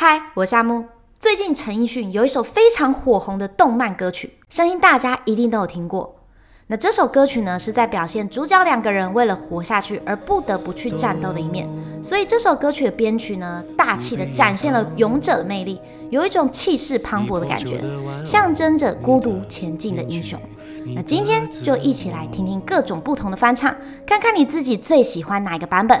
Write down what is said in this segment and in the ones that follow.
嗨，我是夏木。最近陈奕迅有一首非常火红的动漫歌曲，相信大家一定都有听过。那这首歌曲呢，是在表现主角两个人为了活下去而不得不去战斗的一面。所以这首歌曲的编曲呢，大气的展现了勇者的魅力，有一种气势磅礴的感觉，象征着孤独前进的英雄。那今天就一起来听听各种不同的翻唱，看看你自己最喜欢哪一个版本。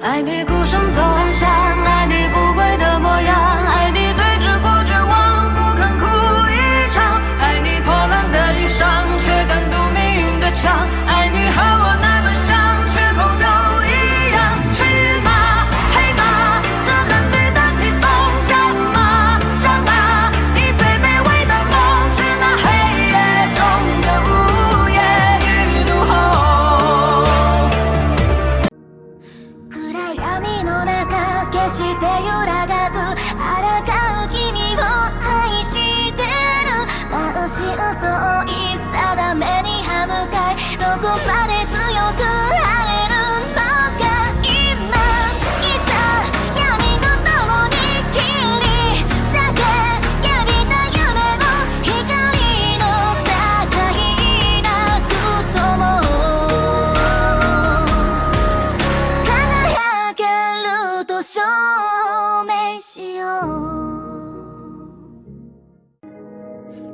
爱你孤身走。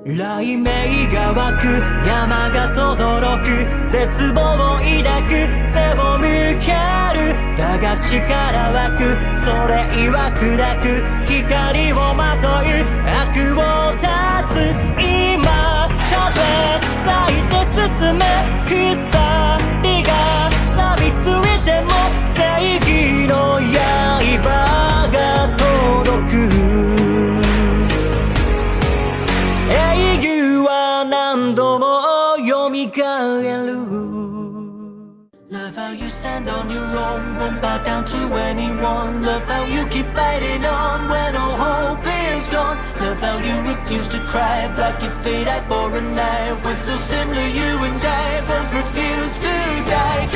雷鳴が湧く山が轟く絶望を抱く背を向ける。だが力湧くそれ曰砕く光をまとう悪を断つ。る Love how you stand on your own. Won't bow down to anyone. Love how you keep fighting on When all hope is gone. Love how you refuse to cry. Block your fate out for a night We're so similar you and I Both refuse to die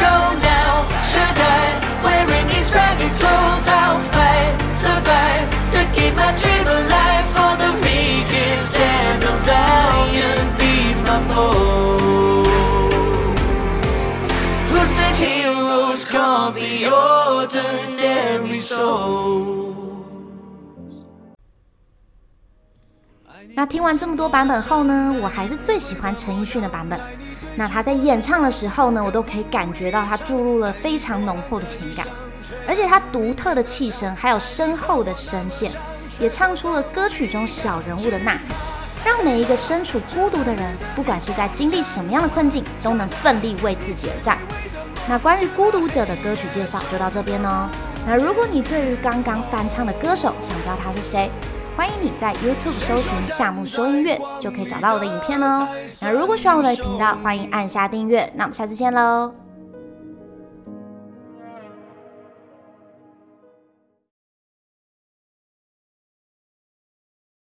那听完这么多版本后呢，我还是最喜欢陈奕迅的版本。那他在演唱的时候呢，我都可以感觉到他注入了非常浓厚的情感，而且他独特的气声还有深厚的声线，也唱出了歌曲中小人物的呐喊。让每一个身处孤独的人，不管是在经历什么样的困境，都能奋力为自己而战。那关于孤独者的歌曲介绍就到这边哦。那如果你对于刚刚翻唱的歌手想知道他是谁，欢迎你在 YouTube 搜寻夏目说音乐，就可以找到我的影片哦。那如果喜欢我的频道，欢迎按下订阅。那我们下次见喽。